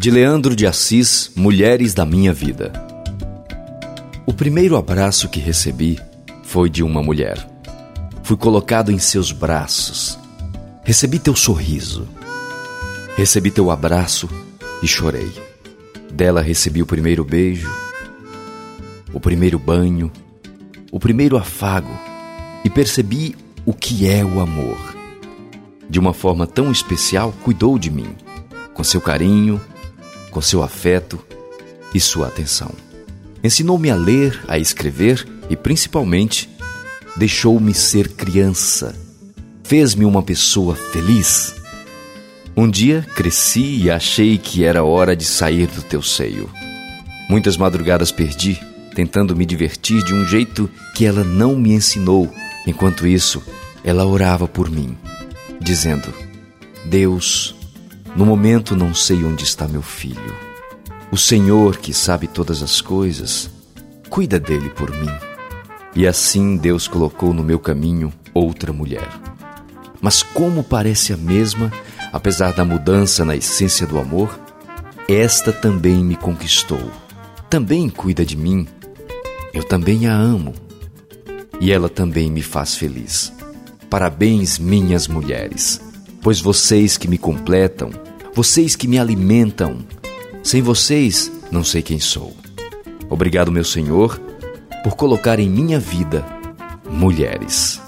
De Leandro de Assis, Mulheres da Minha Vida. O primeiro abraço que recebi foi de uma mulher. Fui colocado em seus braços. Recebi teu sorriso. Recebi teu abraço e chorei. Dela recebi o primeiro beijo, o primeiro banho, o primeiro afago e percebi o que é o amor. De uma forma tão especial, cuidou de mim, com seu carinho, com seu afeto e sua atenção. Ensinou-me a ler, a escrever e, principalmente, deixou-me ser criança. Fez-me uma pessoa feliz. Um dia cresci e achei que era hora de sair do teu seio. Muitas madrugadas perdi, tentando me divertir de um jeito que ela não me ensinou. Enquanto isso, ela orava por mim, dizendo: Deus, no momento não sei onde está meu filho. O Senhor, que sabe todas as coisas, cuida dele por mim. E assim Deus colocou no meu caminho outra mulher. Mas como parece a mesma, apesar da mudança na essência do amor, esta também me conquistou. Também cuida de mim. Eu também a amo. E ela também me faz feliz. Parabéns, minhas mulheres, pois vocês que me completam, vocês que me alimentam, sem vocês não sei quem sou. Obrigado, meu Senhor, por colocar em minha vida mulheres.